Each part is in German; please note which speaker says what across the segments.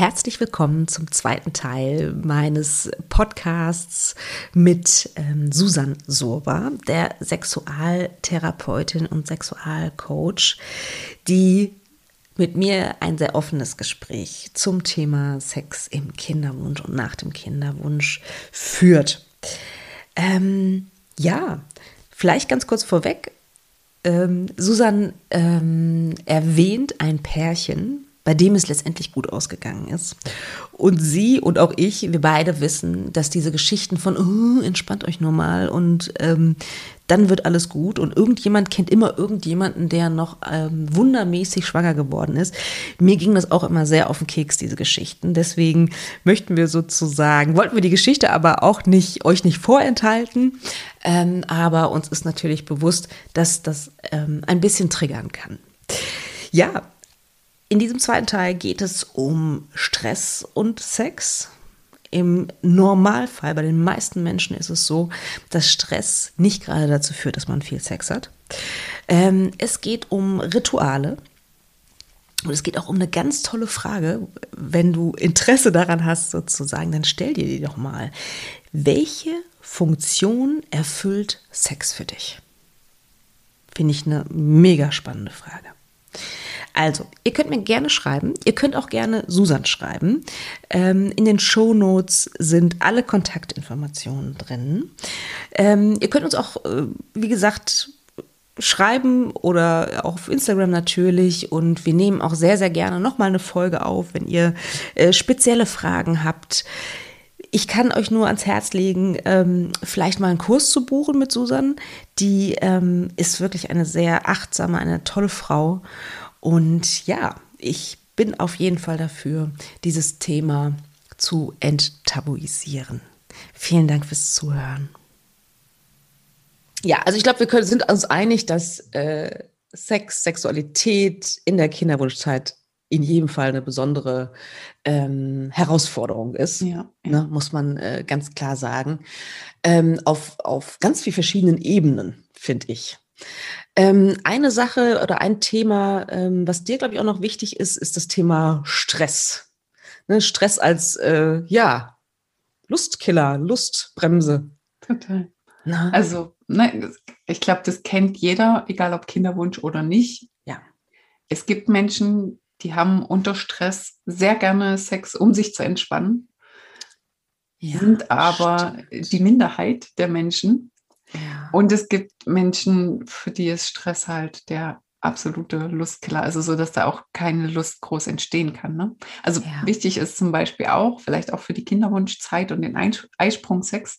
Speaker 1: Herzlich willkommen zum zweiten Teil meines Podcasts mit ähm, Susan Sorba, der Sexualtherapeutin und Sexualcoach, die mit mir ein sehr offenes Gespräch zum Thema Sex im Kinderwunsch und nach dem Kinderwunsch führt. Ähm, ja, vielleicht ganz kurz vorweg. Ähm, Susan ähm, erwähnt ein Pärchen, bei dem es letztendlich gut ausgegangen ist. Und sie und auch ich, wir beide wissen, dass diese Geschichten von oh, entspannt euch nur mal und ähm, dann wird alles gut und irgendjemand kennt immer irgendjemanden, der noch ähm, wundermäßig schwanger geworden ist. Mir ging das auch immer sehr auf den Keks, diese Geschichten. Deswegen möchten wir sozusagen, wollten wir die Geschichte aber auch nicht, euch nicht vorenthalten. Ähm, aber uns ist natürlich bewusst, dass das ähm, ein bisschen triggern kann. Ja, in diesem zweiten Teil geht es um Stress und Sex. Im Normalfall, bei den meisten Menschen ist es so, dass Stress nicht gerade dazu führt, dass man viel Sex hat. Ähm, es geht um Rituale. Und es geht auch um eine ganz tolle Frage. Wenn du Interesse daran hast, sozusagen, dann stell dir die doch mal. Welche Funktion erfüllt Sex für dich? Finde ich eine mega spannende Frage. Also, ihr könnt mir gerne schreiben. Ihr könnt auch gerne Susan schreiben. Ähm, in den Show Notes sind alle Kontaktinformationen drin. Ähm, ihr könnt uns auch, äh, wie gesagt, schreiben oder auch auf Instagram natürlich. Und wir nehmen auch sehr, sehr gerne nochmal eine Folge auf, wenn ihr äh, spezielle Fragen habt. Ich kann euch nur ans Herz legen, ähm, vielleicht mal einen Kurs zu buchen mit Susan. Die ähm, ist wirklich eine sehr achtsame, eine tolle Frau. Und ja, ich bin auf jeden Fall dafür, dieses Thema zu enttabuisieren. Vielen Dank fürs Zuhören. Ja, also ich glaube, wir können, sind uns einig, dass äh, Sex, Sexualität in der Kinderwunschzeit in jedem Fall eine besondere ähm, Herausforderung ist, ja, ja. Ne, muss man äh, ganz klar sagen. Ähm, auf, auf ganz vielen verschiedenen Ebenen, finde ich. Ähm, eine Sache oder ein Thema, ähm, was dir, glaube ich, auch noch wichtig ist, ist das Thema Stress. Ne, Stress als, äh, ja, Lustkiller, Lustbremse.
Speaker 2: Total. Na? Also, ne, ich glaube, das kennt jeder, egal ob Kinderwunsch oder nicht.
Speaker 1: Ja.
Speaker 2: Es gibt Menschen, die haben unter Stress sehr gerne Sex, um sich zu entspannen. Ja, sind aber stimmt. die Minderheit der Menschen. Und es gibt Menschen, für die ist Stress halt der absolute Lustkiller, also so, dass da auch keine Lust groß entstehen kann. Ne? Also ja. wichtig ist zum Beispiel auch, vielleicht auch für die Kinderwunschzeit und den Eisprungsex,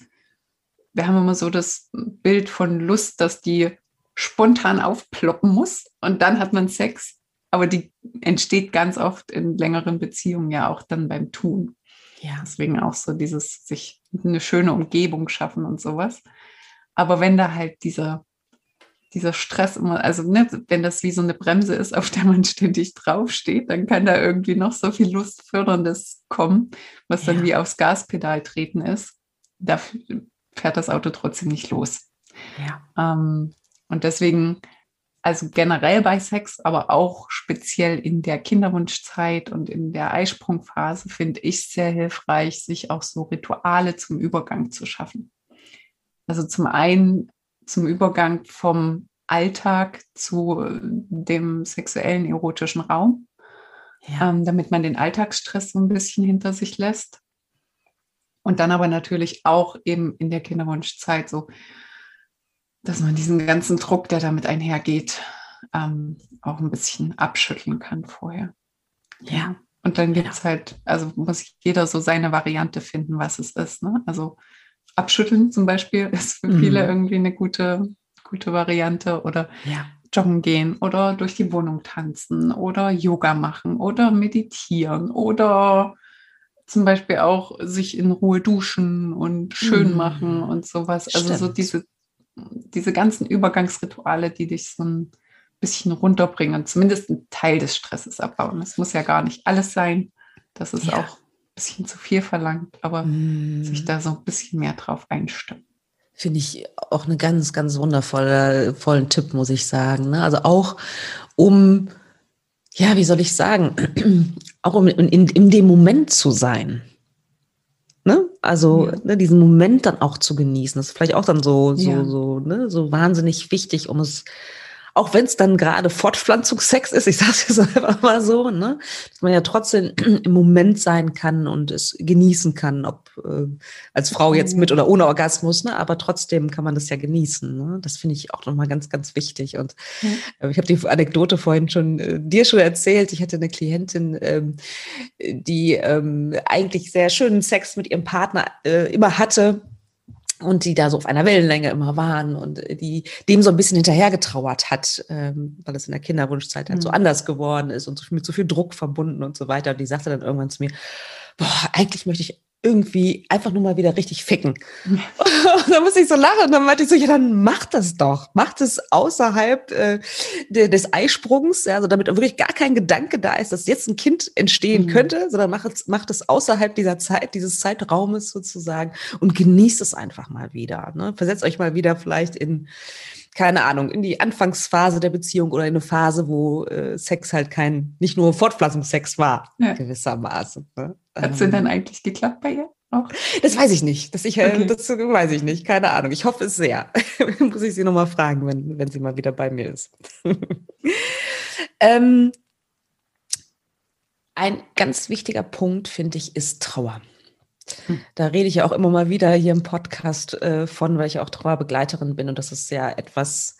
Speaker 2: wir haben immer so das Bild von Lust, dass die spontan aufploppen muss und dann hat man Sex, aber die entsteht ganz oft in längeren Beziehungen ja auch dann beim Tun. Ja. Deswegen auch so dieses sich eine schöne Umgebung schaffen und sowas. Aber wenn da halt dieser, dieser Stress immer, also ne, wenn das wie so eine Bremse ist, auf der man ständig draufsteht, dann kann da irgendwie noch so viel Lustförderndes kommen, was dann ja. wie aufs Gaspedal treten ist. Da fährt das Auto trotzdem nicht los.
Speaker 1: Ja.
Speaker 2: Ähm, und deswegen, also generell bei Sex, aber auch speziell in der Kinderwunschzeit und in der Eisprungphase finde ich sehr hilfreich, sich auch so Rituale zum Übergang zu schaffen. Also zum einen zum Übergang vom Alltag zu dem sexuellen erotischen Raum, ja. ähm, damit man den Alltagsstress so ein bisschen hinter sich lässt. Und dann aber natürlich auch eben in der Kinderwunschzeit so, dass man diesen ganzen Druck, der damit einhergeht, ähm, auch ein bisschen abschütteln kann vorher.
Speaker 1: Ja.
Speaker 2: Und dann gibt es ja. halt, also muss jeder so seine Variante finden, was es ist. Ne? Also Abschütteln zum Beispiel ist für viele mhm. irgendwie eine gute, gute Variante oder
Speaker 1: ja.
Speaker 2: joggen gehen oder durch die Wohnung tanzen oder Yoga machen oder meditieren oder zum Beispiel auch sich in Ruhe duschen und schön mhm. machen und sowas. Also Stimmt. so diese, diese ganzen Übergangsrituale, die dich so ein bisschen runterbringen, zumindest einen Teil des Stresses abbauen. Es muss ja gar nicht alles sein. Das ist ja. auch bisschen zu viel verlangt, aber mm. sich da so ein bisschen mehr drauf einstimmen.
Speaker 1: Finde ich auch eine ganz, ganz wundervolle, vollen Tipp, muss ich sagen. Ne? Also auch um, ja, wie soll ich sagen, auch um in, in, in dem Moment zu sein. Ne? Also ja. ne, diesen Moment dann auch zu genießen, das ist vielleicht auch dann so, so, ja. so, ne, so wahnsinnig wichtig, um es auch wenn es dann gerade Fortpflanzungsex ist, ich sage es jetzt einfach mal so, ne, dass man ja trotzdem im Moment sein kann und es genießen kann, ob äh, als Frau jetzt mit oder ohne Orgasmus, ne, aber trotzdem kann man das ja genießen. Ne? Das finde ich auch nochmal ganz, ganz wichtig. Und äh, ich habe die Anekdote vorhin schon äh, dir schon erzählt. Ich hatte eine Klientin, ähm, die ähm, eigentlich sehr schönen Sex mit ihrem Partner äh, immer hatte und die da so auf einer Wellenlänge immer waren und die dem so ein bisschen hinterhergetrauert hat, ähm, weil es in der Kinderwunschzeit halt mhm. so anders geworden ist und so, mit so viel Druck verbunden und so weiter. Und die sagte dann irgendwann zu mir, boah, eigentlich möchte ich irgendwie einfach nur mal wieder richtig ficken. da muss ich so lachen. Und dann meinte ich so, ja, dann mach das doch. Mach das außerhalb äh, de, des Eisprungs, ja, also damit wirklich gar kein Gedanke da ist, dass jetzt ein Kind entstehen mhm. könnte, sondern mach es, mach es außerhalb dieser Zeit, dieses Zeitraumes sozusagen und genießt es einfach mal wieder. Ne? Versetzt euch mal wieder vielleicht in keine Ahnung, in die Anfangsphase der Beziehung oder in eine Phase, wo äh, Sex halt kein, nicht nur Fortpflanzungssex war, ja. gewissermaßen. Ne?
Speaker 2: Hat es denn dann eigentlich geklappt bei ihr?
Speaker 1: Auch? Das weiß ich nicht. Das, ich, äh, okay. das weiß ich nicht. Keine Ahnung. Ich hoffe es sehr. Muss ich sie nochmal fragen, wenn, wenn sie mal wieder bei mir ist. ähm, ein ganz wichtiger Punkt, finde ich, ist Trauer. Da rede ich ja auch immer mal wieder hier im Podcast äh, von, weil ich auch Trauerbegleiterin bin und das ist ja etwas,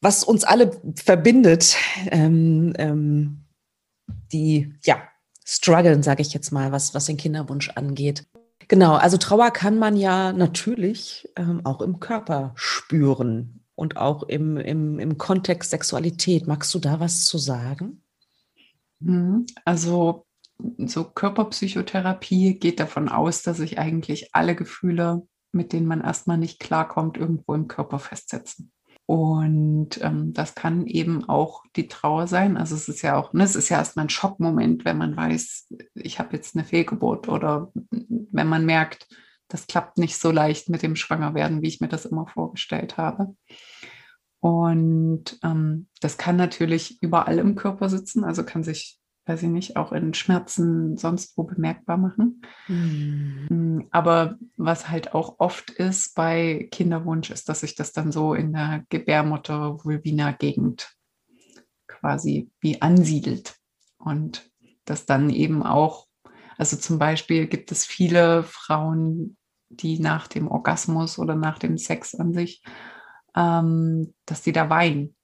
Speaker 1: was uns alle verbindet, ähm, ähm, die ja strugglen, sage ich jetzt mal, was, was den Kinderwunsch angeht. Genau, also Trauer kann man ja natürlich ähm, auch im Körper spüren und auch im, im, im Kontext Sexualität. Magst du da was zu sagen?
Speaker 2: Mhm. Also so Körperpsychotherapie geht davon aus, dass sich eigentlich alle Gefühle, mit denen man erstmal nicht klarkommt, irgendwo im Körper festsetzen. Und ähm, das kann eben auch die Trauer sein. Also es ist ja auch, ne, es ist ja erstmal ein Schockmoment, wenn man weiß, ich habe jetzt eine Fehlgeburt oder wenn man merkt, das klappt nicht so leicht mit dem Schwangerwerden, wie ich mir das immer vorgestellt habe. Und ähm, das kann natürlich überall im Körper sitzen, also kann sich weiß ich nicht, auch in Schmerzen sonst wo bemerkbar machen. Mhm. Aber was halt auch oft ist bei Kinderwunsch, ist, dass sich das dann so in der Gebärmutter-Vulvina-Gegend quasi wie ansiedelt. Und das dann eben auch, also zum Beispiel gibt es viele Frauen, die nach dem Orgasmus oder nach dem Sex an sich, ähm, dass die da weinen.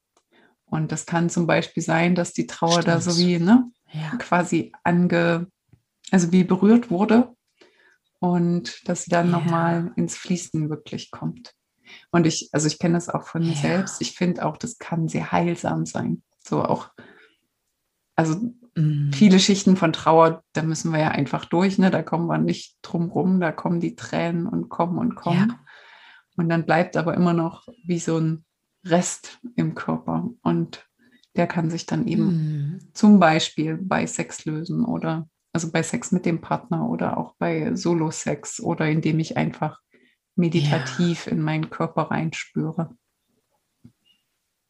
Speaker 2: Und das kann zum Beispiel sein, dass die Trauer Stimmt. da so wie, ne, ja. quasi ange, also wie berührt wurde und dass sie dann ja. nochmal ins Fließen wirklich kommt. Und ich, also ich kenne das auch von mir ja. selbst. Ich finde auch, das kann sehr heilsam sein. So auch, also mm. viele Schichten von Trauer, da müssen wir ja einfach durch, ne? Da kommen wir nicht drum rum, da kommen die Tränen und kommen und kommen. Ja. Und dann bleibt aber immer noch wie so ein Rest im Körper. Und der kann sich dann eben mhm. zum Beispiel bei Sex lösen oder also bei Sex mit dem Partner oder auch bei Solo-Sex oder indem ich einfach meditativ ja. in meinen Körper reinspüre.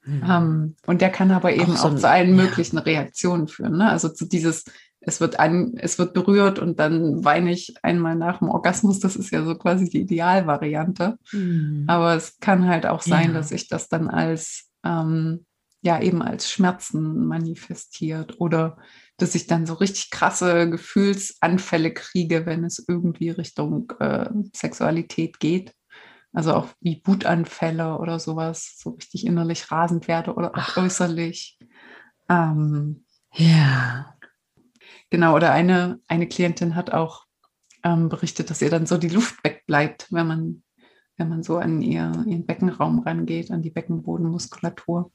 Speaker 2: Mhm. Um, und der kann aber eben auch, so auch zu allen ja. möglichen Reaktionen führen. Ne? Also zu dieses, es wird, ein, es wird berührt und dann weine ich einmal nach dem Orgasmus. Das ist ja so quasi die Idealvariante. Mhm. Aber es kann halt auch sein, ja. dass ich das dann als ähm, ja eben als Schmerzen manifestiert oder dass ich dann so richtig krasse Gefühlsanfälle kriege, wenn es irgendwie Richtung äh, Sexualität geht. Also auch wie Wutanfälle oder sowas, so richtig innerlich rasend werde oder auch Ach. äußerlich. Ähm, ja. Genau, oder eine, eine Klientin hat auch ähm, berichtet, dass ihr dann so die Luft wegbleibt, wenn man, wenn man so an ihr, ihren Beckenraum rangeht, an die Beckenbodenmuskulatur.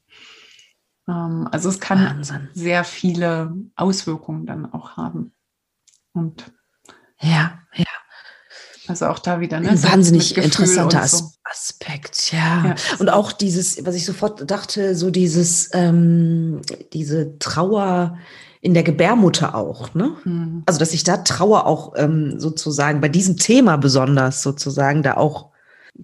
Speaker 2: Ähm, also es kann Wahnsinn. sehr viele Auswirkungen dann auch haben. Und
Speaker 1: ja, ja.
Speaker 2: Also auch da wieder
Speaker 1: ne? ein wahnsinnig interessanter so. Aspekt, ja. ja. Und auch dieses, was ich sofort dachte, so dieses, ähm, diese Trauer in der Gebärmutter auch, ne? Mhm. Also dass sich da Trauer auch ähm, sozusagen bei diesem Thema besonders sozusagen da auch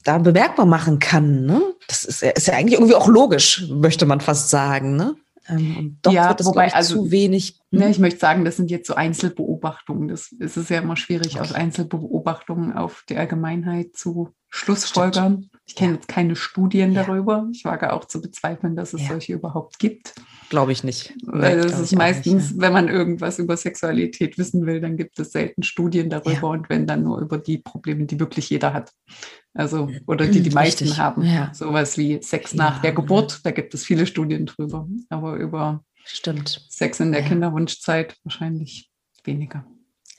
Speaker 1: da bemerkbar machen kann. Ne? Das ist, ist ja eigentlich irgendwie auch logisch, möchte man fast sagen. Ne?
Speaker 2: Ähm, doch ja, wird es, wobei, ich, also, zu wenig. Ne, ich möchte sagen, das sind jetzt so Einzelbeobachtungen. Das, es ist ja immer schwierig, okay. aus Einzelbeobachtungen auf die Allgemeinheit zu Schlussfolgern. Ich kenne jetzt keine Studien ja. darüber. Ich wage auch zu bezweifeln, dass es ja. solche überhaupt gibt.
Speaker 1: Glaube ich nicht.
Speaker 2: Weil es ist meistens, nicht, ja. wenn man irgendwas über Sexualität wissen will, dann gibt es selten Studien darüber und wenn dann nur über die Probleme, die wirklich jeder hat. Also, oder die die meisten Richtig. haben. Sowas wie Sex nach der Geburt, da gibt es viele Studien drüber. Aber über
Speaker 1: Stimmt.
Speaker 2: Sex in der Kinderwunschzeit wahrscheinlich weniger.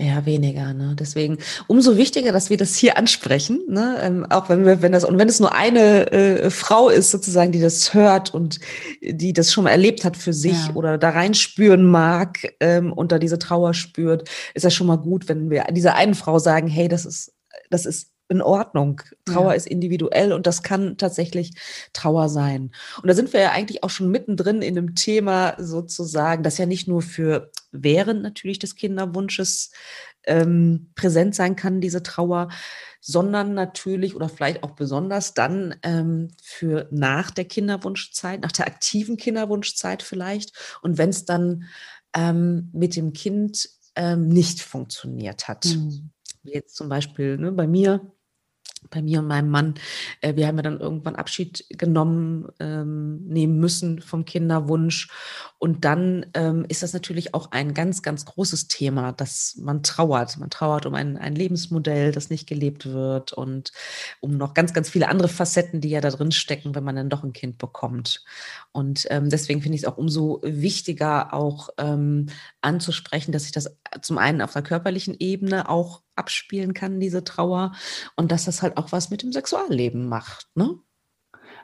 Speaker 1: Ja, weniger. Ne? Deswegen umso wichtiger, dass wir das hier ansprechen. Ne? Ähm, auch wenn wir, wenn das und wenn es nur eine äh, Frau ist sozusagen, die das hört und die das schon mal erlebt hat für sich ja. oder da reinspüren mag ähm, und da diese Trauer spürt, ist das schon mal gut, wenn wir dieser einen Frau sagen, hey, das ist das ist in Ordnung. Trauer ja. ist individuell und das kann tatsächlich Trauer sein. Und da sind wir ja eigentlich auch schon mittendrin in einem Thema sozusagen, das ja nicht nur für während natürlich des Kinderwunsches ähm, präsent sein kann, diese Trauer, sondern natürlich oder vielleicht auch besonders dann ähm, für nach der Kinderwunschzeit, nach der aktiven Kinderwunschzeit vielleicht. Und wenn es dann ähm, mit dem Kind ähm, nicht funktioniert hat. Mhm. Jetzt zum Beispiel ne, bei mir bei mir und meinem Mann, äh, wir haben ja dann irgendwann Abschied genommen, ähm, nehmen müssen vom Kinderwunsch. Und dann ähm, ist das natürlich auch ein ganz, ganz großes Thema, dass man trauert. Man trauert um ein, ein Lebensmodell, das nicht gelebt wird und um noch ganz, ganz viele andere Facetten, die ja da drin stecken, wenn man dann doch ein Kind bekommt. Und ähm, deswegen finde ich es auch umso wichtiger, auch ähm, anzusprechen, dass sich das zum einen auf der körperlichen Ebene auch abspielen kann, diese Trauer, und dass das halt auch was mit dem Sexualleben macht. Ne?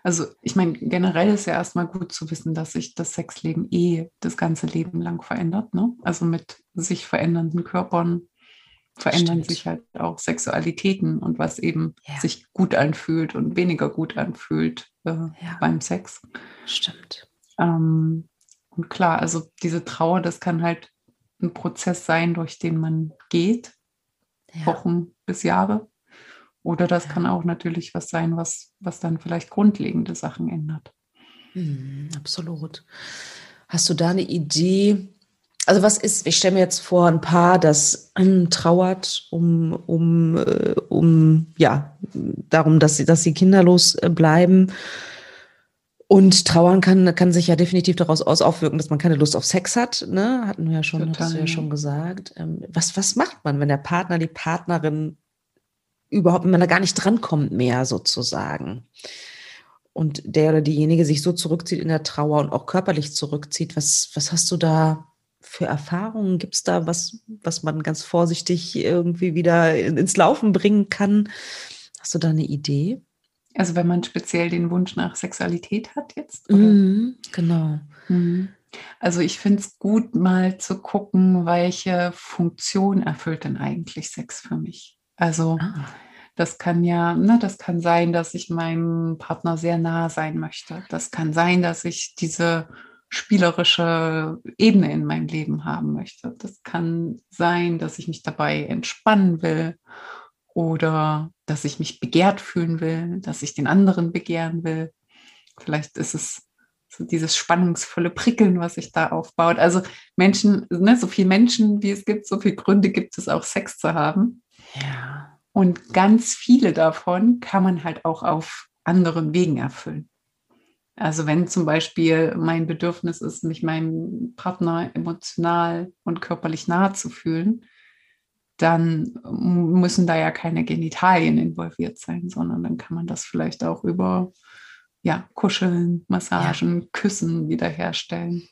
Speaker 2: Also ich meine, generell ist ja erstmal gut zu wissen, dass sich das Sexleben eh das ganze Leben lang verändert. Ne? Also mit sich verändernden Körpern verändern Stimmt. sich halt auch Sexualitäten und was eben ja. sich gut anfühlt und weniger gut anfühlt äh, ja. beim Sex.
Speaker 1: Stimmt.
Speaker 2: Ähm, und klar, also diese Trauer, das kann halt ein Prozess sein, durch den man geht, ja. Wochen bis Jahre. Oder das ja. kann auch natürlich was sein, was, was dann vielleicht grundlegende Sachen ändert.
Speaker 1: Mhm, absolut. Hast du da eine Idee? Also was ist, ich stelle mir jetzt vor, ein Paar, das trauert um, um, äh, um, ja, darum, dass sie, dass sie kinderlos äh, bleiben und trauern kann, kann sich ja definitiv daraus aus aufwirken, dass man keine Lust auf Sex hat. Ne? Hatten wir ja schon, Total, hast du ja schon gesagt. Ähm, was, was macht man, wenn der Partner, die Partnerin überhaupt, wenn man da gar nicht drankommt mehr sozusagen? Und der oder diejenige sich so zurückzieht in der Trauer und auch körperlich zurückzieht. Was, was hast du da für Erfahrungen? Gibt es da was, was man ganz vorsichtig irgendwie wieder ins Laufen bringen kann? Hast du da eine Idee?
Speaker 2: Also wenn man speziell den Wunsch nach Sexualität hat jetzt?
Speaker 1: Mhm, genau.
Speaker 2: Mhm. Also ich finde es gut, mal zu gucken, welche Funktion erfüllt denn eigentlich Sex für mich. Also ah. das kann ja, ne, das kann sein, dass ich meinem Partner sehr nah sein möchte. Das kann sein, dass ich diese spielerische Ebene in meinem Leben haben möchte. Das kann sein, dass ich mich dabei entspannen will oder dass ich mich begehrt fühlen will, dass ich den anderen begehren will. Vielleicht ist es so dieses spannungsvolle Prickeln, was sich da aufbaut. Also Menschen, ne, so viele Menschen, wie es gibt, so viele Gründe gibt es auch, Sex zu haben.
Speaker 1: Ja.
Speaker 2: Und ganz viele davon kann man halt auch auf anderen Wegen erfüllen. Also wenn zum Beispiel mein Bedürfnis ist, mich meinem Partner emotional und körperlich nahe zu fühlen, dann müssen da ja keine Genitalien involviert sein, sondern dann kann man das vielleicht auch über ja, Kuscheln, Massagen, ja. Küssen wiederherstellen.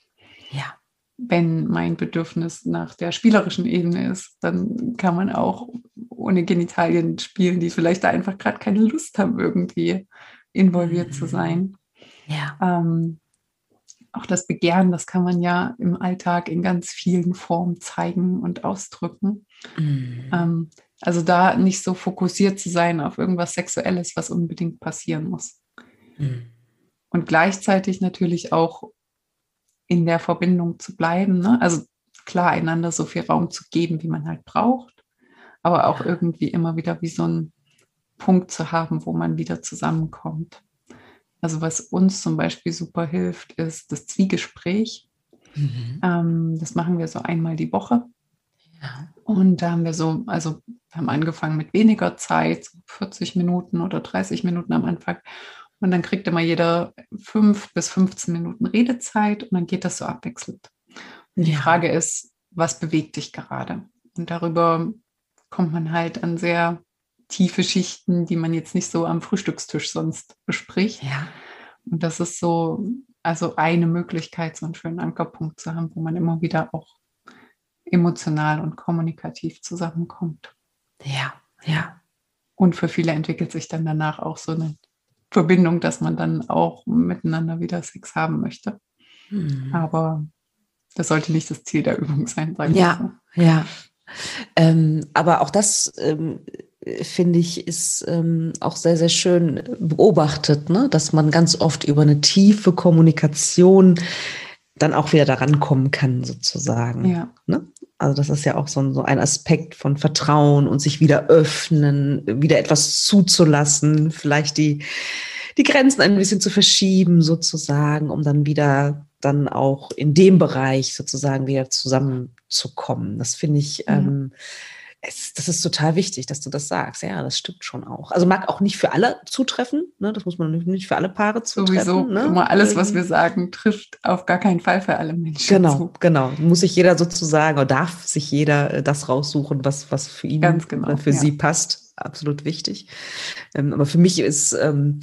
Speaker 1: Ja.
Speaker 2: Wenn mein Bedürfnis nach der spielerischen Ebene ist, dann kann man auch ohne Genitalien spielen, die vielleicht da einfach gerade keine Lust haben, irgendwie involviert mhm. zu sein.
Speaker 1: Ja.
Speaker 2: Ähm, auch das Begehren, das kann man ja im Alltag in ganz vielen Formen zeigen und ausdrücken. Mhm. Ähm, also da nicht so fokussiert zu sein auf irgendwas Sexuelles, was unbedingt passieren muss. Mhm. Und gleichzeitig natürlich auch in der Verbindung zu bleiben. Ne? Also klar, einander so viel Raum zu geben, wie man halt braucht, aber auch irgendwie immer wieder wie so ein Punkt zu haben, wo man wieder zusammenkommt. Also was uns zum Beispiel super hilft, ist das Zwiegespräch. Mhm. Ähm, das machen wir so einmal die Woche. Ja. Und da haben wir so, also wir haben angefangen mit weniger Zeit, 40 Minuten oder 30 Minuten am Anfang. Und dann kriegt immer jeder fünf bis 15 Minuten Redezeit und dann geht das so abwechselnd. Und die Frage ist, was bewegt dich gerade? Und darüber kommt man halt an sehr tiefe Schichten, die man jetzt nicht so am Frühstückstisch sonst bespricht. Ja. Und das ist so, also eine Möglichkeit, so einen schönen Ankerpunkt zu haben, wo man immer wieder auch emotional und kommunikativ zusammenkommt.
Speaker 1: Ja, ja.
Speaker 2: Und für viele entwickelt sich dann danach auch so eine Verbindung, dass man dann auch miteinander wieder Sex haben möchte. Mhm. Aber das sollte nicht das Ziel der Übung sein,
Speaker 1: sagen Ja, so. ja. Ähm, aber auch das ähm, finde ich, ist ähm, auch sehr, sehr schön beobachtet, ne? dass man ganz oft über eine tiefe Kommunikation dann auch wieder daran kommen kann, sozusagen. Ja. Ne? Also das ist ja auch so ein, so ein Aspekt von Vertrauen und sich wieder öffnen, wieder etwas zuzulassen, vielleicht die, die Grenzen ein bisschen zu verschieben, sozusagen, um dann wieder dann auch in dem Bereich sozusagen wieder zusammenzukommen. Das finde ich, ja. ähm, es, das ist total wichtig, dass du das sagst. Ja, das stimmt schon auch. Also mag auch nicht für alle zutreffen. Ne? Das muss man nicht für alle Paare zutreffen. Sowieso
Speaker 2: ne? immer alles, was wir sagen, trifft auf gar keinen Fall für alle Menschen.
Speaker 1: Genau, zu. genau. Muss sich jeder sozusagen oder darf sich jeder äh, das raussuchen, was, was für ihn genau, oder für ja. sie passt. Absolut wichtig. Ähm, aber für mich ist ähm,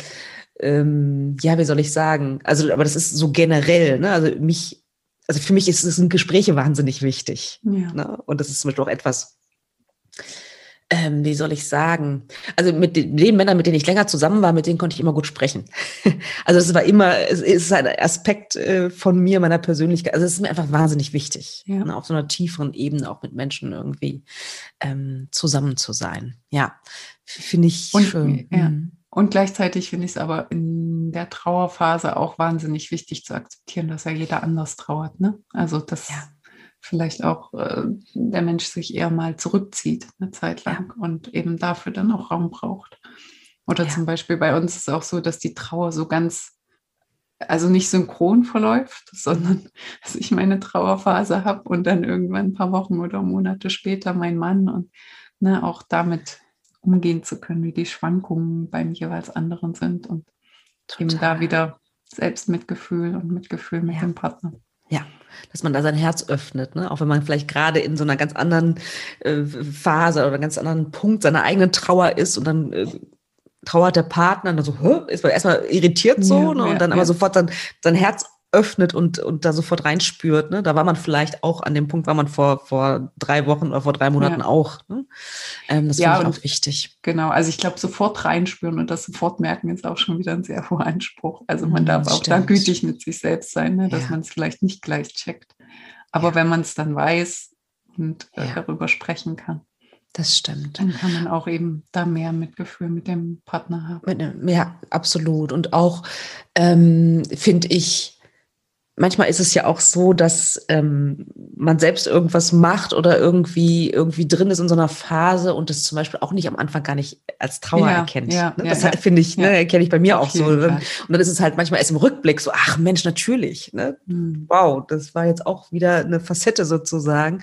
Speaker 1: ähm, ja, wie soll ich sagen? Also, aber das ist so generell, ne? Also mich, also für mich ist, sind Gespräche wahnsinnig wichtig. Ja. Ne? Und das ist zum Beispiel auch etwas, ähm, wie soll ich sagen? Also mit den, den, Männern, mit denen ich länger zusammen war, mit denen konnte ich immer gut sprechen. also es war immer, es ist ein Aspekt äh, von mir, meiner Persönlichkeit. Also es ist mir einfach wahnsinnig wichtig, ja. ne, auf so einer tieferen Ebene auch mit Menschen irgendwie ähm, zusammen zu sein. Ja, finde ich
Speaker 2: Und,
Speaker 1: schön.
Speaker 2: Ja. Mhm. Und gleichzeitig finde ich es aber in der Trauerphase auch wahnsinnig wichtig zu akzeptieren, dass ja jeder anders trauert. Ne? Also dass ja. Vielleicht auch äh, der Mensch sich eher mal zurückzieht eine Zeit lang ja. und eben dafür dann auch Raum braucht. Oder ja. zum Beispiel bei uns ist es auch so, dass die Trauer so ganz, also nicht synchron verläuft, sondern dass ich meine Trauerphase habe und dann irgendwann ein paar Wochen oder Monate später mein Mann und ne, auch damit umgehen zu können, wie die Schwankungen beim jeweils anderen sind und Total. eben da wieder Selbstmitgefühl und Mitgefühl mit ja. dem Partner.
Speaker 1: Ja, dass man da sein Herz öffnet, ne? auch wenn man vielleicht gerade in so einer ganz anderen äh, Phase oder ganz anderen Punkt seiner eigenen Trauer ist und dann äh, trauert der Partner und dann so, Hö? ist man erstmal irritiert so ja, ne? und ja, dann aber sofort dann sein Herz öffnet und, und da sofort reinspürt. Ne? Da war man vielleicht auch an dem Punkt, war man vor, vor drei Wochen oder vor drei Monaten ja. auch. Ne? Ähm, das ja, finde ich auch wichtig.
Speaker 2: Genau, also ich glaube, sofort reinspüren und das sofort merken ist auch schon wieder ein sehr hoher Anspruch. Also man mhm, darf auch da gütig mit sich selbst sein, ne? dass ja. man es vielleicht nicht gleich checkt. Aber ja. wenn man es dann weiß und äh, darüber sprechen kann.
Speaker 1: Das stimmt.
Speaker 2: Dann kann man auch eben da mehr Mitgefühl mit dem Partner haben.
Speaker 1: Ja, absolut. Und auch ähm, finde ich, manchmal ist es ja auch so, dass ähm, man selbst irgendwas macht oder irgendwie irgendwie drin ist in so einer Phase und das zum Beispiel auch nicht am Anfang gar nicht als Trauer ja, erkennt. Ja, ne? Das ja, finde ich, ne, erkenne ich bei mir auch so. Ne? Und dann ist es halt manchmal erst im Rückblick so, ach Mensch, natürlich. Ne? Mhm. Wow, das war jetzt auch wieder eine Facette sozusagen.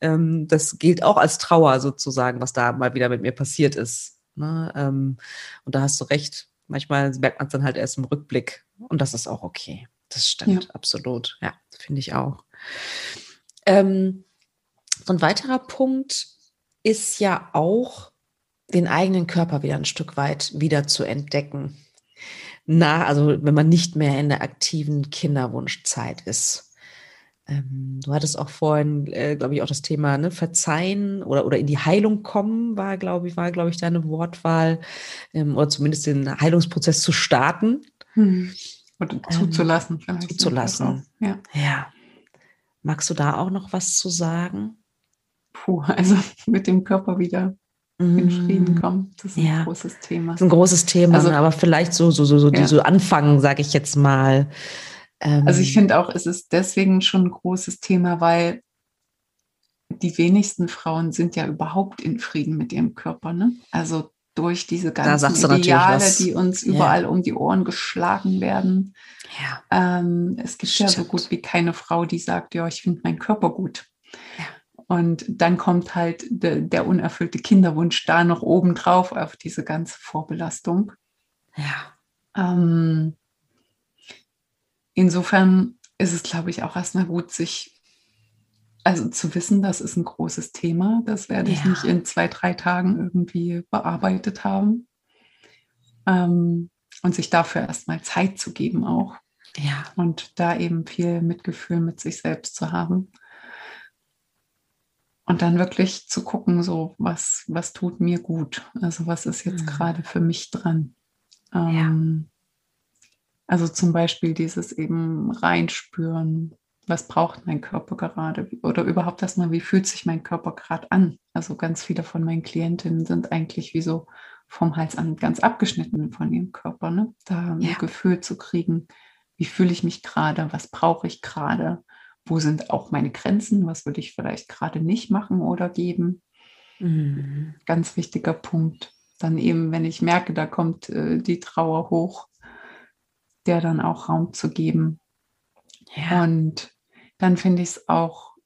Speaker 1: Ähm, das gilt auch als Trauer sozusagen, was da mal wieder mit mir passiert ist. Ne? Ähm, und da hast du recht. Manchmal merkt man es dann halt erst im Rückblick und das ist auch okay. Das stimmt, ja. absolut. Ja, finde ich auch. Ähm, ein weiterer Punkt ist ja auch, den eigenen Körper wieder ein Stück weit wieder zu entdecken. Na, also wenn man nicht mehr in der aktiven Kinderwunschzeit ist. Ähm, du hattest auch vorhin, äh, glaube ich, auch das Thema ne, Verzeihen oder, oder in die Heilung kommen, war, glaube ich, war, glaube ich, deine Wortwahl, ähm, oder zumindest den Heilungsprozess zu starten. Hm.
Speaker 2: Oder ähm, zuzulassen.
Speaker 1: Zuzulassen. Ja. ja. Magst du da auch noch was zu sagen?
Speaker 2: Puh, also mit dem Körper wieder in mm. Frieden kommen. Das ist ja. ein großes Thema. Das
Speaker 1: ist ein großes Thema, also, aber vielleicht so, so, so, so, ja. so anfangen, sage ich jetzt mal.
Speaker 2: Ähm, also ich finde auch, es ist deswegen schon ein großes Thema, weil die wenigsten Frauen sind ja überhaupt in Frieden mit ihrem Körper. Ne? Also durch diese ganzen Ideale, die uns überall ja. um die Ohren geschlagen werden. Ja. Ähm, es gibt Stimmt. ja so gut wie keine Frau, die sagt, ja, ich finde meinen Körper gut. Ja. Und dann kommt halt de, der unerfüllte Kinderwunsch da noch oben drauf auf diese ganze Vorbelastung. Ja. Ähm, insofern ist es, glaube ich, auch erstmal gut, sich also zu wissen, das ist ein großes Thema. Das werde ich ja. nicht in zwei, drei Tagen irgendwie bearbeitet haben. Ähm, und sich dafür erstmal Zeit zu geben auch. Ja. Und da eben viel Mitgefühl mit sich selbst zu haben. Und dann wirklich zu gucken, so was, was tut mir gut? Also was ist jetzt mhm. gerade für mich dran? Ähm, ja. Also zum Beispiel dieses eben reinspüren, was braucht mein Körper gerade oder überhaupt erstmal, wie fühlt sich mein Körper gerade an. Also ganz viele von meinen Klientinnen sind eigentlich wie so vom Hals an ganz abgeschnitten von ihrem Körper. Ne? Da ja. ein Gefühl zu kriegen, wie fühle ich mich gerade, was brauche ich gerade, wo sind auch meine Grenzen, was würde ich vielleicht gerade nicht machen oder geben. Mhm. Ganz wichtiger Punkt. Dann eben, wenn ich merke, da kommt äh, die Trauer hoch, der dann auch Raum zu geben. Ja. Und dann finde ich es auch,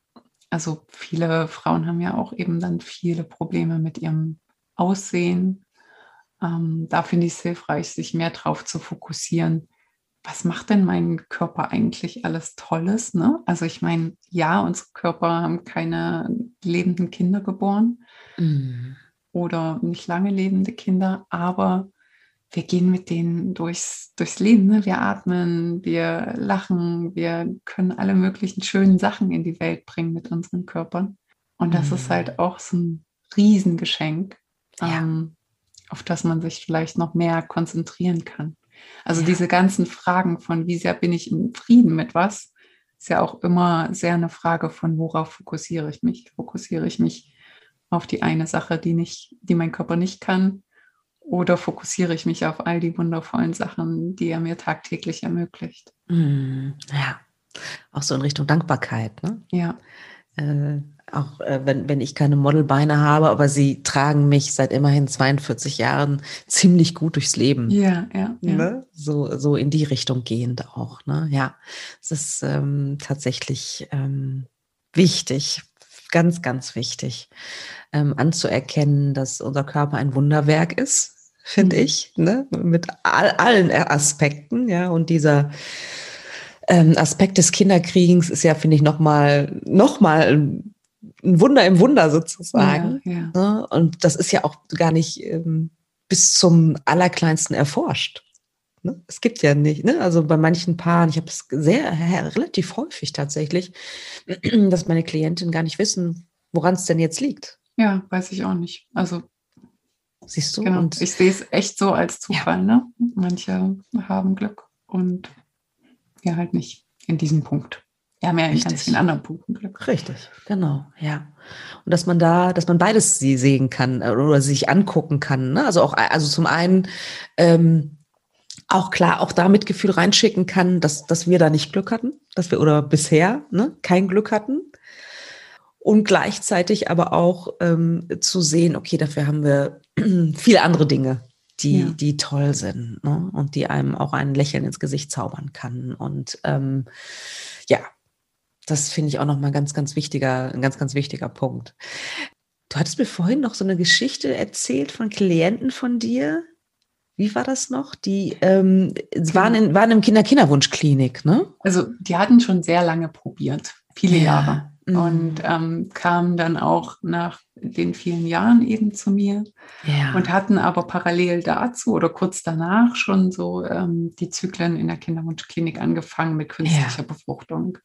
Speaker 2: also viele Frauen haben ja auch eben dann viele Probleme mit ihrem Aussehen. Ähm, da finde ich es hilfreich, sich mehr darauf zu fokussieren. Was macht denn mein Körper eigentlich alles Tolles? Ne? Also ich meine, ja, unsere Körper haben keine lebenden Kinder geboren mhm. oder nicht lange lebende Kinder, aber wir gehen mit denen durchs, durchs Leben. Ne? Wir atmen, wir lachen, wir können alle möglichen schönen Sachen in die Welt bringen mit unseren Körpern. Und das mhm. ist halt auch so ein Riesengeschenk, ja. ähm, auf das man sich vielleicht noch mehr konzentrieren kann. Also ja. diese ganzen Fragen von, wie sehr bin ich im Frieden mit was, ist ja auch immer sehr eine Frage von, worauf fokussiere ich mich? Fokussiere ich mich auf die eine Sache, die nicht, die mein Körper nicht kann? Oder fokussiere ich mich auf all die wundervollen Sachen, die er mir tagtäglich ermöglicht?
Speaker 1: Mm, ja, auch so in Richtung Dankbarkeit. Ne?
Speaker 2: Ja.
Speaker 1: Äh, auch äh, wenn, wenn ich keine Modelbeine habe, aber sie tragen mich seit immerhin 42 Jahren ziemlich gut durchs Leben.
Speaker 2: Ja, ja. ja.
Speaker 1: Ne? So, so in die Richtung gehend auch. Ne? Ja, es ist ähm, tatsächlich ähm, wichtig, ganz, ganz wichtig, ähm, anzuerkennen, dass unser Körper ein Wunderwerk ist finde mhm. ich, ne? mit all, allen Aspekten, ja, und dieser ähm, Aspekt des Kinderkriegens ist ja, finde ich, nochmal noch mal ein Wunder im Wunder sozusagen. Ja, ja. Ne? Und das ist ja auch gar nicht ähm, bis zum Allerkleinsten erforscht. Ne? Es gibt ja nicht, ne? also bei manchen Paaren, ich habe es sehr, relativ häufig tatsächlich, dass meine Klientinnen gar nicht wissen, woran es denn jetzt liegt.
Speaker 2: Ja, weiß ich auch nicht. Also
Speaker 1: Siehst du?
Speaker 2: Genau. Ich sehe es echt so als Zufall. Ja. Ne? Manche haben Glück und wir halt nicht in diesem Punkt. Wir haben ja in ganz vielen anderen Punkten Glück.
Speaker 1: Richtig, genau, ja. Und dass man da, dass man beides sehen kann äh, oder sich angucken kann. Ne? Also auch, also zum einen ähm, auch klar, auch da Mitgefühl reinschicken kann, dass, dass wir da nicht Glück hatten, dass wir oder bisher ne, kein Glück hatten und gleichzeitig aber auch ähm, zu sehen, okay, dafür haben wir viele andere Dinge, die, ja. die toll sind ne? und die einem auch ein Lächeln ins Gesicht zaubern kann. Und ähm, ja, das finde ich auch nochmal ganz, ganz wichtiger, ein ganz, ganz wichtiger Punkt. Du hattest mir vorhin noch so eine Geschichte erzählt von Klienten von dir. Wie war das noch? Die ähm, waren, in, waren im Kinder-Kinderwunschklinik, ne?
Speaker 2: Also die hatten schon sehr lange probiert, viele ja. Jahre mhm. und ähm, kamen dann auch nach den vielen Jahren eben zu mir ja. und hatten aber parallel dazu oder kurz danach schon so ähm, die Zyklen in der Kinderwunschklinik angefangen mit künstlicher ja. Befruchtung.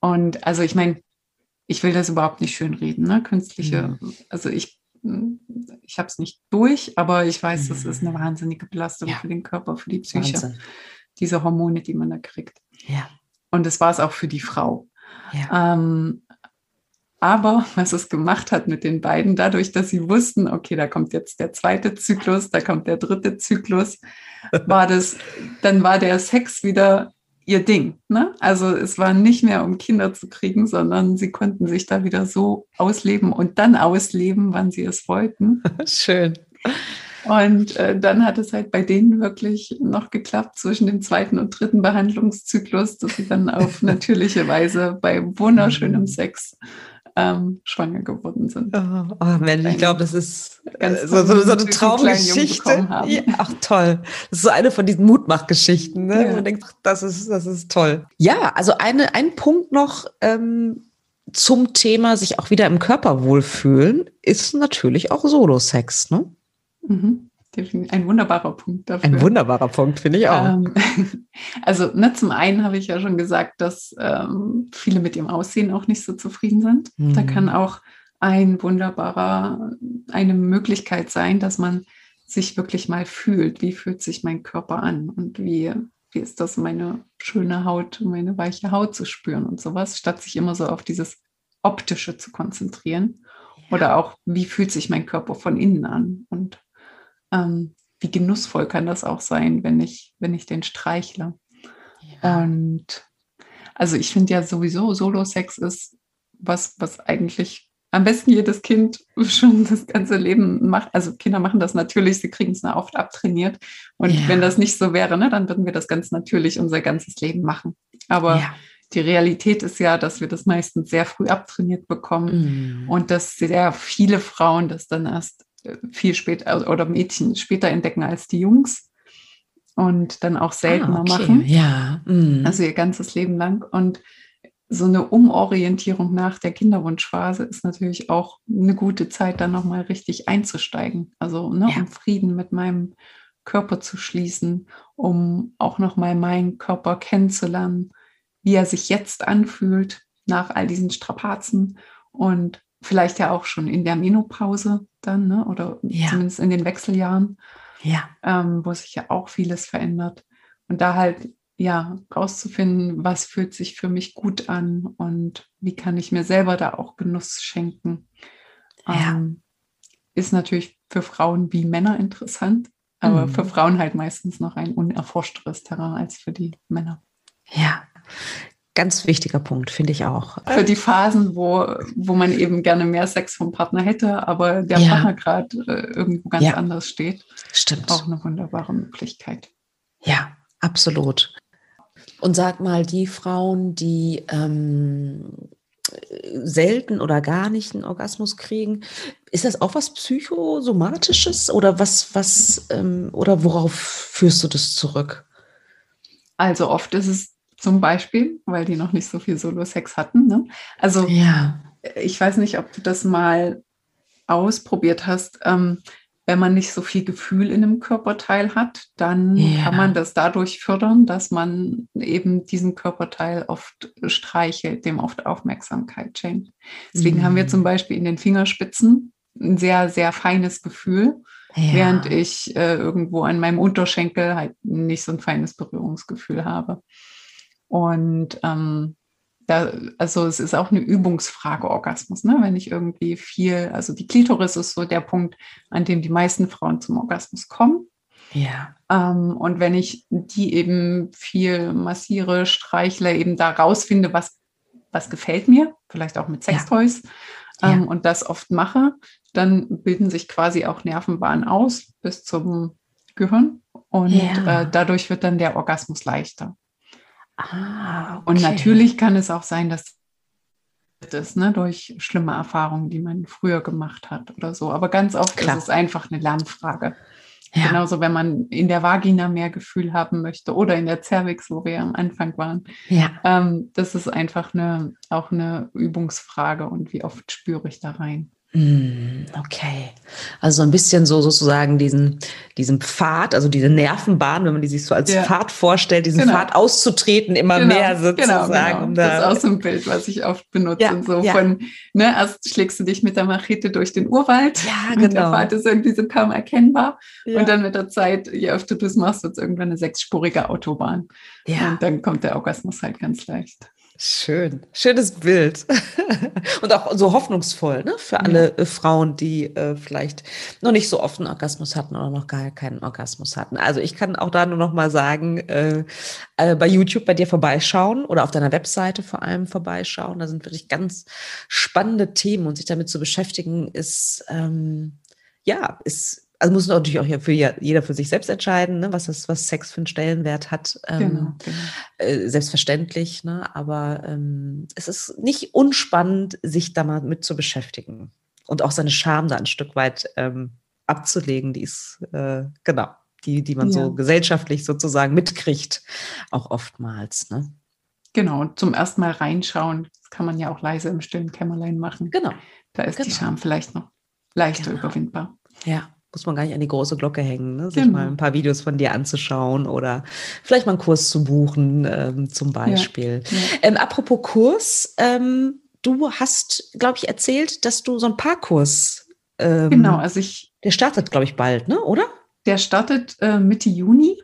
Speaker 2: Und also ich meine, ich will das überhaupt nicht schönreden, ne? Künstliche, mhm. also ich, ich habe es nicht durch, aber ich weiß, das ist eine mhm. wahnsinnige Belastung ja. für den Körper, für die Psyche. Wahnsinn. Diese Hormone, die man da kriegt.
Speaker 1: Ja.
Speaker 2: Und das war es auch für die Frau. Ja. Ähm, aber was es gemacht hat mit den beiden, dadurch, dass sie wussten, okay, da kommt jetzt der zweite Zyklus, da kommt der dritte Zyklus, war das, dann war der Sex wieder ihr Ding. Ne? Also es war nicht mehr, um Kinder zu kriegen, sondern sie konnten sich da wieder so ausleben und dann ausleben, wann sie es wollten.
Speaker 1: Schön.
Speaker 2: Und äh, dann hat es halt bei denen wirklich noch geklappt zwischen dem zweiten und dritten Behandlungszyklus, dass sie dann auf natürliche Weise bei wunderschönem mhm. Sex ähm, schwanger geworden sind.
Speaker 1: Oh, oh Mensch, ich glaube, das ist ganz äh, so, so, so eine Traumgeschichte. Ja, ach toll. Das ist so eine von diesen Mutmachgeschichten. Ne? Ja. Man denkt, das ist, das ist toll. Ja, also eine, ein Punkt noch ähm, zum Thema sich auch wieder im Körper wohlfühlen, ist natürlich auch Solo-Sex. Ne?
Speaker 2: Mhm. Ein wunderbarer Punkt
Speaker 1: dafür. Ein wunderbarer Punkt, finde ich auch. Ähm,
Speaker 2: also ne, zum einen habe ich ja schon gesagt, dass ähm, viele mit ihrem Aussehen auch nicht so zufrieden sind. Mhm. Da kann auch ein wunderbarer, eine Möglichkeit sein, dass man sich wirklich mal fühlt, wie fühlt sich mein Körper an und wie, wie ist das, meine schöne Haut, meine weiche Haut zu spüren und sowas, statt sich immer so auf dieses Optische zu konzentrieren. Ja. Oder auch, wie fühlt sich mein Körper von innen an und ähm, wie genussvoll kann das auch sein, wenn ich, wenn ich den streichle. Ja. Und also ich finde ja sowieso, Solo-Sex ist was, was eigentlich am besten jedes Kind schon das ganze Leben macht. Also Kinder machen das natürlich, sie kriegen es oft abtrainiert. Und ja. wenn das nicht so wäre, ne, dann würden wir das ganz natürlich unser ganzes Leben machen. Aber ja. die Realität ist ja, dass wir das meistens sehr früh abtrainiert bekommen mm. und dass sehr viele Frauen das dann erst viel später oder Mädchen später entdecken als die Jungs und dann auch seltener ah, okay. machen.
Speaker 1: Ja.
Speaker 2: Mm. Also ihr ganzes Leben lang. Und so eine Umorientierung nach der Kinderwunschphase ist natürlich auch eine gute Zeit, dann nochmal richtig einzusteigen. Also ne, ja. um Frieden mit meinem Körper zu schließen, um auch nochmal meinen Körper kennenzulernen, wie er sich jetzt anfühlt nach all diesen Strapazen und vielleicht ja auch schon in der Menopause dann, ne? oder ja. zumindest in den Wechseljahren,
Speaker 1: ja.
Speaker 2: ähm, wo sich ja auch vieles verändert. Und da halt, ja, rauszufinden, was fühlt sich für mich gut an und wie kann ich mir selber da auch Genuss schenken, ja. ähm, ist natürlich für Frauen wie Männer interessant, aber mhm. für Frauen halt meistens noch ein unerforschteres Terrain als für die Männer.
Speaker 1: Ja, Ganz wichtiger Punkt, finde ich auch.
Speaker 2: Für die Phasen, wo, wo man eben gerne mehr Sex vom Partner hätte, aber der ja. Partner gerade äh, irgendwo ganz ja. anders steht.
Speaker 1: Stimmt.
Speaker 2: Auch eine wunderbare Möglichkeit.
Speaker 1: Ja, absolut. Und sag mal, die Frauen, die ähm, selten oder gar nicht einen Orgasmus kriegen, ist das auch was Psychosomatisches oder was, was, ähm, oder worauf führst du das zurück?
Speaker 2: Also oft ist es zum Beispiel, weil die noch nicht so viel Solo-Sex hatten. Ne? Also ja. ich weiß nicht, ob du das mal ausprobiert hast. Ähm, wenn man nicht so viel Gefühl in einem Körperteil hat, dann ja. kann man das dadurch fördern, dass man eben diesen Körperteil oft streichelt, dem oft Aufmerksamkeit schenkt. Deswegen mhm. haben wir zum mhm. Beispiel in den Fingerspitzen ein sehr, sehr feines Gefühl, ja. während ich äh, irgendwo an meinem Unterschenkel halt nicht so ein feines Berührungsgefühl habe. Und ähm, da, also es ist auch eine Übungsfrage Orgasmus, ne? Wenn ich irgendwie viel, also die Klitoris ist so der Punkt, an dem die meisten Frauen zum Orgasmus kommen.
Speaker 1: Ja.
Speaker 2: Ähm, und wenn ich die eben viel massiere, streichle, eben da rausfinde, was, was gefällt mir, vielleicht auch mit Sextoys, ja. ähm, ja. und das oft mache, dann bilden sich quasi auch Nervenbahnen aus bis zum Gehirn. Und ja. äh, dadurch wird dann der Orgasmus leichter.
Speaker 1: Ah, okay.
Speaker 2: Und natürlich kann es auch sein, dass das ne, durch schlimme Erfahrungen, die man früher gemacht hat oder so. Aber ganz oft Klar. ist es einfach eine Lernfrage. Ja. Genauso, wenn man in der Vagina mehr Gefühl haben möchte oder in der Cervix, wo wir am Anfang waren.
Speaker 1: Ja.
Speaker 2: Ähm, das ist einfach eine, auch eine Übungsfrage und wie oft spüre ich da rein.
Speaker 1: Hm, okay. Also so ein bisschen so sozusagen diesen, diesen Pfad, also diese Nervenbahn, wenn man die sich so als ja. Pfad vorstellt, diesen genau. Pfad auszutreten, immer
Speaker 2: genau.
Speaker 1: mehr
Speaker 2: genau, sozusagen. Genau, genau. das ist auch so ein Bild, was ich oft benutze. Ja, so ja. von, ne, erst schlägst du dich mit der Machete durch den Urwald.
Speaker 1: Ja, genau. Und
Speaker 2: der Pfad ist irgendwie so kaum erkennbar. Und dann mit der Zeit, je öfter du es machst, wird es irgendwann eine sechsspurige Autobahn. Ja. Und dann kommt der Orgasmus halt ganz leicht.
Speaker 1: Schön, schönes Bild und auch so hoffnungsvoll ne? für alle ja. Äh, Frauen, die äh, vielleicht noch nicht so oft einen Orgasmus hatten oder noch gar keinen Orgasmus hatten. Also ich kann auch da nur noch mal sagen, äh, äh, bei YouTube bei dir vorbeischauen oder auf deiner Webseite vor allem vorbeischauen. Da sind wirklich ganz spannende Themen und sich damit zu beschäftigen ist ähm, ja ist also muss natürlich auch für jeder für sich selbst entscheiden, ne, was, das, was Sex für einen Stellenwert hat. Ähm, genau, genau. Äh, selbstverständlich, ne, aber ähm, es ist nicht unspannend, sich da mal mit zu beschäftigen und auch seine Scham da ein Stück weit ähm, abzulegen, die ist, äh, genau, die, die man ja. so gesellschaftlich sozusagen mitkriegt, auch oftmals. Ne?
Speaker 2: Genau, und zum ersten Mal reinschauen, das kann man ja auch leise im stillen Kämmerlein machen.
Speaker 1: Genau.
Speaker 2: Da ist genau. die Scham vielleicht noch leichter genau. überwindbar.
Speaker 1: Ja, muss man gar nicht an die große Glocke hängen, ne? sich genau. mal ein paar Videos von dir anzuschauen oder vielleicht mal einen Kurs zu buchen, ähm, zum Beispiel. Ja. Ja. Ähm, apropos Kurs, ähm, du hast, glaube ich, erzählt, dass du so einen Parkkurs.
Speaker 2: Ähm, genau, also ich.
Speaker 1: Der startet, glaube ich, bald, ne? Oder?
Speaker 2: Der startet äh, Mitte Juni.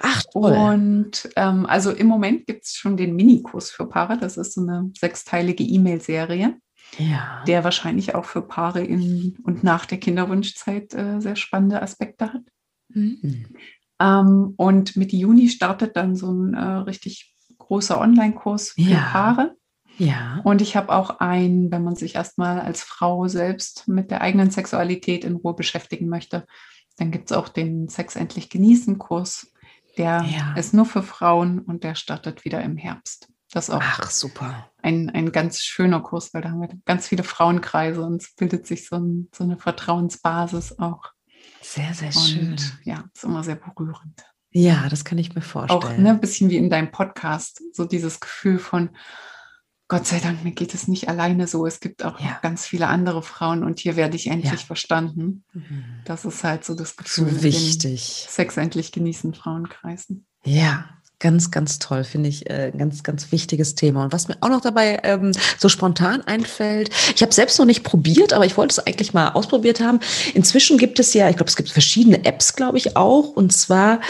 Speaker 1: Ach, toll.
Speaker 2: Und ähm, also im Moment gibt es schon den Minikurs für Paare. Das ist so eine sechsteilige E-Mail-Serie
Speaker 1: ja.
Speaker 2: der wahrscheinlich auch für Paare in und nach der Kinderwunschzeit äh, sehr spannende Aspekte hat. Mhm. Ähm, und Mitte Juni startet dann so ein äh, richtig großer Online-Kurs für ja. Paare.
Speaker 1: Ja.
Speaker 2: Und ich habe auch einen, wenn man sich erstmal als Frau selbst mit der eigenen Sexualität in Ruhe beschäftigen möchte, dann gibt es auch den Sex endlich genießen Kurs. Der ja. ist nur für Frauen und der startet wieder im Herbst. Das ist auch
Speaker 1: Ach, super.
Speaker 2: Ein, ein ganz schöner Kurs, weil da haben wir ganz viele Frauenkreise und es bildet sich so, ein, so eine Vertrauensbasis auch.
Speaker 1: Sehr, sehr und, schön.
Speaker 2: Ja, ist immer sehr berührend.
Speaker 1: Ja, das kann ich mir vorstellen.
Speaker 2: Auch ne, ein bisschen wie in deinem Podcast, so dieses Gefühl von, Gott sei Dank, mir geht es nicht alleine so. Es gibt auch ja. ganz viele andere Frauen und hier werde ich endlich ja. verstanden. Mhm. Das ist halt so das Gefühl.
Speaker 1: So wichtig.
Speaker 2: Sex endlich genießen Frauenkreisen.
Speaker 1: Ja, Ganz, ganz toll, finde ich äh, ein ganz, ganz wichtiges Thema. Und was mir auch noch dabei ähm, so spontan einfällt, ich habe selbst noch nicht probiert, aber ich wollte es eigentlich mal ausprobiert haben. Inzwischen gibt es ja, ich glaube, es gibt verschiedene Apps, glaube ich, auch. Und zwar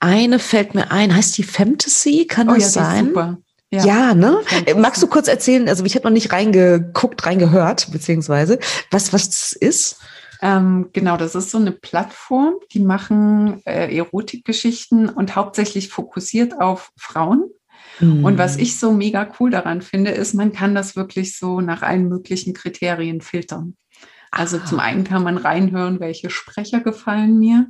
Speaker 1: eine fällt mir ein, heißt die Fantasy, kann oh, das ja, sein? super. Ja, ja ne? Magst du kurz erzählen, also ich habe noch nicht reingeguckt, reingehört, beziehungsweise, was, was das ist?
Speaker 2: Ähm, genau, das ist so eine Plattform, die machen äh, Erotikgeschichten und hauptsächlich fokussiert auf Frauen. Mhm. Und was ich so mega cool daran finde, ist, man kann das wirklich so nach allen möglichen Kriterien filtern. Also ah. zum einen kann man reinhören, welche Sprecher gefallen mir.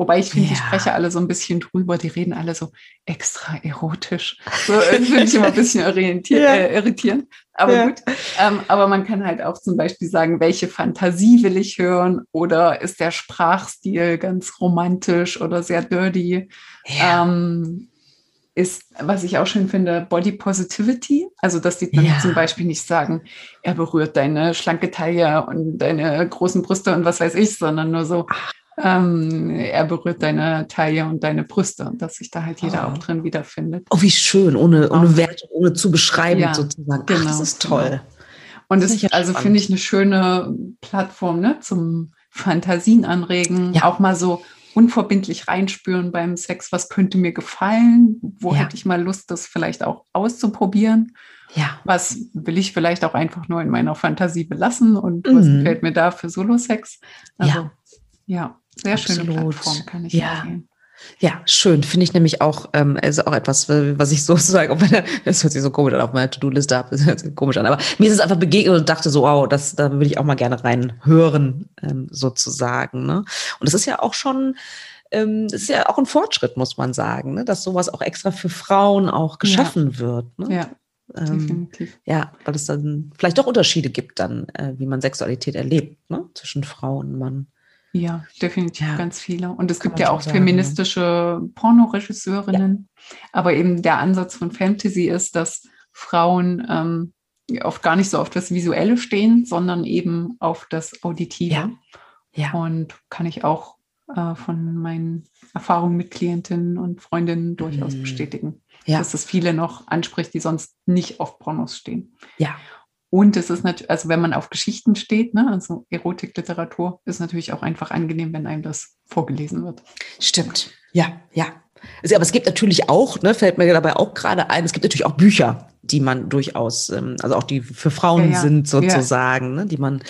Speaker 2: Wobei ich finde, ja. die sprechen alle so ein bisschen drüber, die reden alle so extra erotisch. So äh, finde ich immer ein bisschen ja. äh, irritierend. Aber ja. gut. Ähm, aber man kann halt auch zum Beispiel sagen, welche Fantasie will ich hören oder ist der Sprachstil ganz romantisch oder sehr dirty. Ähm, ist, was ich auch schön finde, Body Positivity. Also, dass die dann ja. zum Beispiel nicht sagen, er berührt deine schlanke Taille und deine großen Brüste und was weiß ich, sondern nur so, Ach ähm, er berührt deine Taille und deine Brüste und dass sich da halt jeder oh. auch drin wiederfindet.
Speaker 1: Oh, wie schön, ohne, ohne Wert, ohne zu beschreiben ja, sozusagen.
Speaker 2: Genau, Ach, das ist toll. Genau. Und das, ist also finde ich eine schöne Plattform ne, zum Fantasien anregen, ja. auch mal so unverbindlich reinspüren beim Sex, was könnte mir gefallen, wo ja. hätte ich mal Lust, das vielleicht auch auszuprobieren.
Speaker 1: Ja.
Speaker 2: Was will ich vielleicht auch einfach nur in meiner Fantasie belassen und mhm. was gefällt mir da für Solo-Sex? Also, ja. ja. Sehr Absolut. schöne Plattform, kann ich ja. empfehlen.
Speaker 1: Ja, schön. Finde ich nämlich auch, ähm, ist auch etwas, was ich sozusagen auf meiner, das hört sich so komisch an, auf meiner To-Do-Liste habe, das hört sich komisch an, aber mir ist es einfach begegnet und dachte so, wow, das, da würde ich auch mal gerne reinhören, ähm, sozusagen. Ne? Und das ist ja auch schon, ähm, das ist ja auch ein Fortschritt, muss man sagen, ne? dass sowas auch extra für Frauen auch geschaffen
Speaker 2: ja.
Speaker 1: wird. Ne?
Speaker 2: Ja. Ähm, Definitiv.
Speaker 1: Ja, weil es dann vielleicht doch Unterschiede gibt dann, äh, wie man Sexualität erlebt, ne? zwischen Frau und Mann.
Speaker 2: Ja, definitiv ja. ganz viele. Und es gibt ja auch sagen, feministische Pornoregisseurinnen. Ja. Aber eben der Ansatz von Fantasy ist, dass Frauen ähm, oft gar nicht so auf das Visuelle stehen, sondern eben auf das Auditive.
Speaker 1: Ja.
Speaker 2: ja. Und kann ich auch äh, von meinen Erfahrungen mit Klientinnen und Freundinnen durchaus mhm. bestätigen. Ja. Dass es viele noch anspricht, die sonst nicht auf Pornos stehen.
Speaker 1: Ja.
Speaker 2: Und es ist natürlich, also wenn man auf Geschichten steht, ne, also Erotikliteratur, ist natürlich auch einfach angenehm, wenn einem das vorgelesen wird.
Speaker 1: Stimmt. Ja, ja. Aber es gibt natürlich auch, ne, fällt mir dabei auch gerade ein, es gibt natürlich auch Bücher, die man durchaus, ähm, also auch die für Frauen ja, ja. sind sozusagen, ja. ne, die man,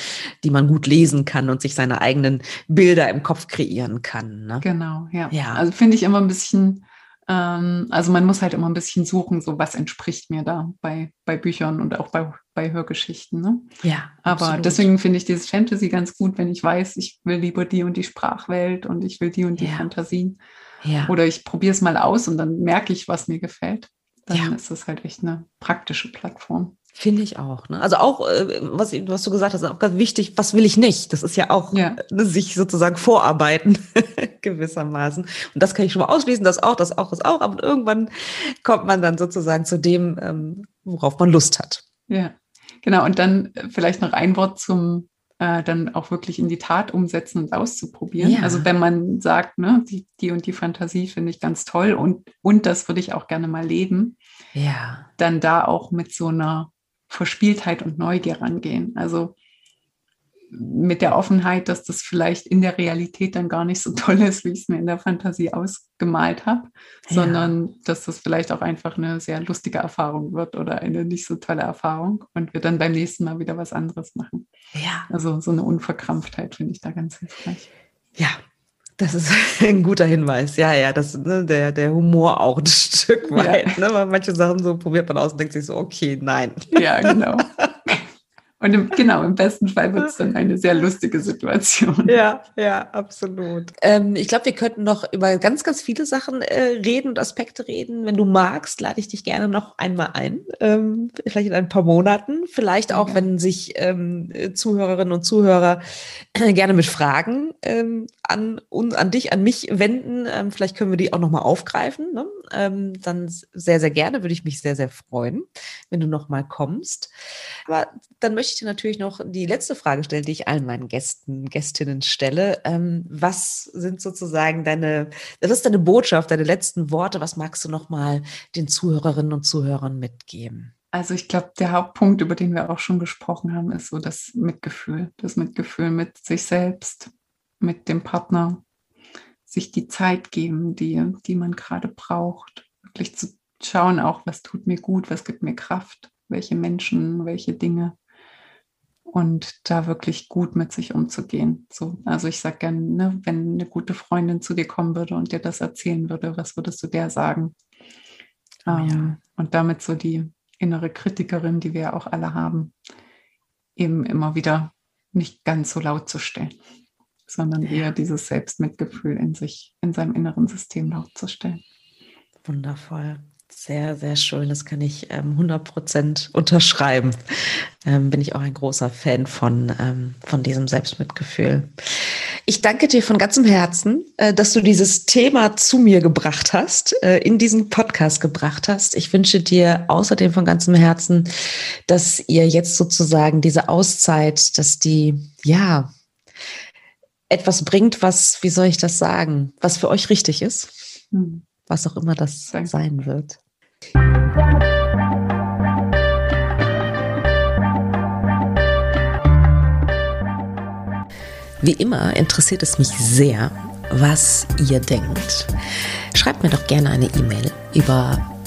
Speaker 1: die man gut lesen kann und sich seine eigenen Bilder im Kopf kreieren kann. Ne?
Speaker 2: Genau, ja. ja. Also finde ich immer ein bisschen ähm, also man muss halt immer ein bisschen suchen, so was entspricht mir da bei, bei Büchern und auch bei, bei Hörgeschichten. Ne?
Speaker 1: Ja.
Speaker 2: Aber absolut. deswegen finde ich dieses Fantasy ganz gut, wenn ich weiß, ich will lieber die und die Sprachwelt und ich will die und die ja. Fantasien. Ja. Oder ich probiere es mal aus und dann merke ich, was mir gefällt. Dann ja. ist das halt echt eine praktische Plattform.
Speaker 1: Finde ich auch. Ne? Also auch, äh, was, was du gesagt hast, auch ganz wichtig, was will ich nicht? Das ist ja auch ja. Ne, sich sozusagen vorarbeiten, gewissermaßen. Und das kann ich schon mal ausschließen, das auch, das auch, das auch. Aber irgendwann kommt man dann sozusagen zu dem, ähm, worauf man Lust hat.
Speaker 2: Ja, genau. Und dann vielleicht noch ein Wort zum äh, dann auch wirklich in die Tat umsetzen und auszuprobieren. Ja. Also wenn man sagt, ne, die, die und die Fantasie finde ich ganz toll und, und das würde ich auch gerne mal leben,
Speaker 1: ja.
Speaker 2: dann da auch mit so einer Verspieltheit und Neugier rangehen. Also mit der Offenheit, dass das vielleicht in der Realität dann gar nicht so toll ist, wie ich es mir in der Fantasie ausgemalt habe, ja. sondern dass das vielleicht auch einfach eine sehr lustige Erfahrung wird oder eine nicht so tolle Erfahrung und wir dann beim nächsten Mal wieder was anderes machen.
Speaker 1: Ja.
Speaker 2: Also so eine Unverkrampftheit finde ich da ganz hilfreich.
Speaker 1: Ja, das ist ein guter Hinweis. Ja, ja, das, ne, der, der Humor auch ein Stück weit. Ja. Ne, weil manche Sachen so probiert man aus und denkt sich so, okay, nein.
Speaker 2: Ja, genau. Und im, genau, im besten Fall wird es dann eine sehr lustige Situation.
Speaker 1: Ja, ja, absolut. Ähm, ich glaube, wir könnten noch über ganz, ganz viele Sachen äh, reden und Aspekte reden. Wenn du magst, lade ich dich gerne noch einmal ein. Ähm, vielleicht in ein paar Monaten. Vielleicht auch, ja. wenn sich ähm, Zuhörerinnen und Zuhörer äh, gerne mit Fragen ähm, an, un, an dich, an mich wenden. Ähm, vielleicht können wir die auch nochmal aufgreifen. Ne? Ähm, dann sehr, sehr gerne. Würde ich mich sehr, sehr freuen, wenn du nochmal kommst. Aber dann möchte ich dir natürlich noch die letzte Frage stellen, die ich allen meinen Gästen, Gästinnen stelle. Ähm, was sind sozusagen deine, was ist deine Botschaft, deine letzten Worte? Was magst du nochmal den Zuhörerinnen und Zuhörern mitgeben?
Speaker 2: Also ich glaube, der Hauptpunkt, über den wir auch schon gesprochen haben, ist so das Mitgefühl. Das Mitgefühl mit sich selbst, mit dem Partner, sich die Zeit geben, die, die man gerade braucht. Wirklich zu schauen auch, was tut mir gut, was gibt mir Kraft, welche Menschen, welche Dinge und da wirklich gut mit sich umzugehen. So, also ich sage gerne, ne, wenn eine gute Freundin zu dir kommen würde und dir das erzählen würde, was würdest du der sagen? Oh, ja. ähm, und damit so die innere Kritikerin, die wir ja auch alle haben, eben immer wieder nicht ganz so laut zu stellen, sondern eher dieses Selbstmitgefühl in sich, in seinem inneren System laut zu stellen.
Speaker 1: Wundervoll. Sehr, sehr schön. Das kann ich ähm, 100% unterschreiben. Ähm, bin ich auch ein großer Fan von, ähm, von diesem Selbstmitgefühl. Ich danke dir von ganzem Herzen, äh, dass du dieses Thema zu mir gebracht hast, äh, in diesen Podcast gebracht hast. Ich wünsche dir außerdem von ganzem Herzen, dass ihr jetzt sozusagen diese Auszeit, dass die, ja, etwas bringt, was, wie soll ich das sagen, was für euch richtig ist. Hm was auch immer das sein wird. Wie immer interessiert es mich sehr, was ihr denkt. Schreibt mir doch gerne eine E-Mail über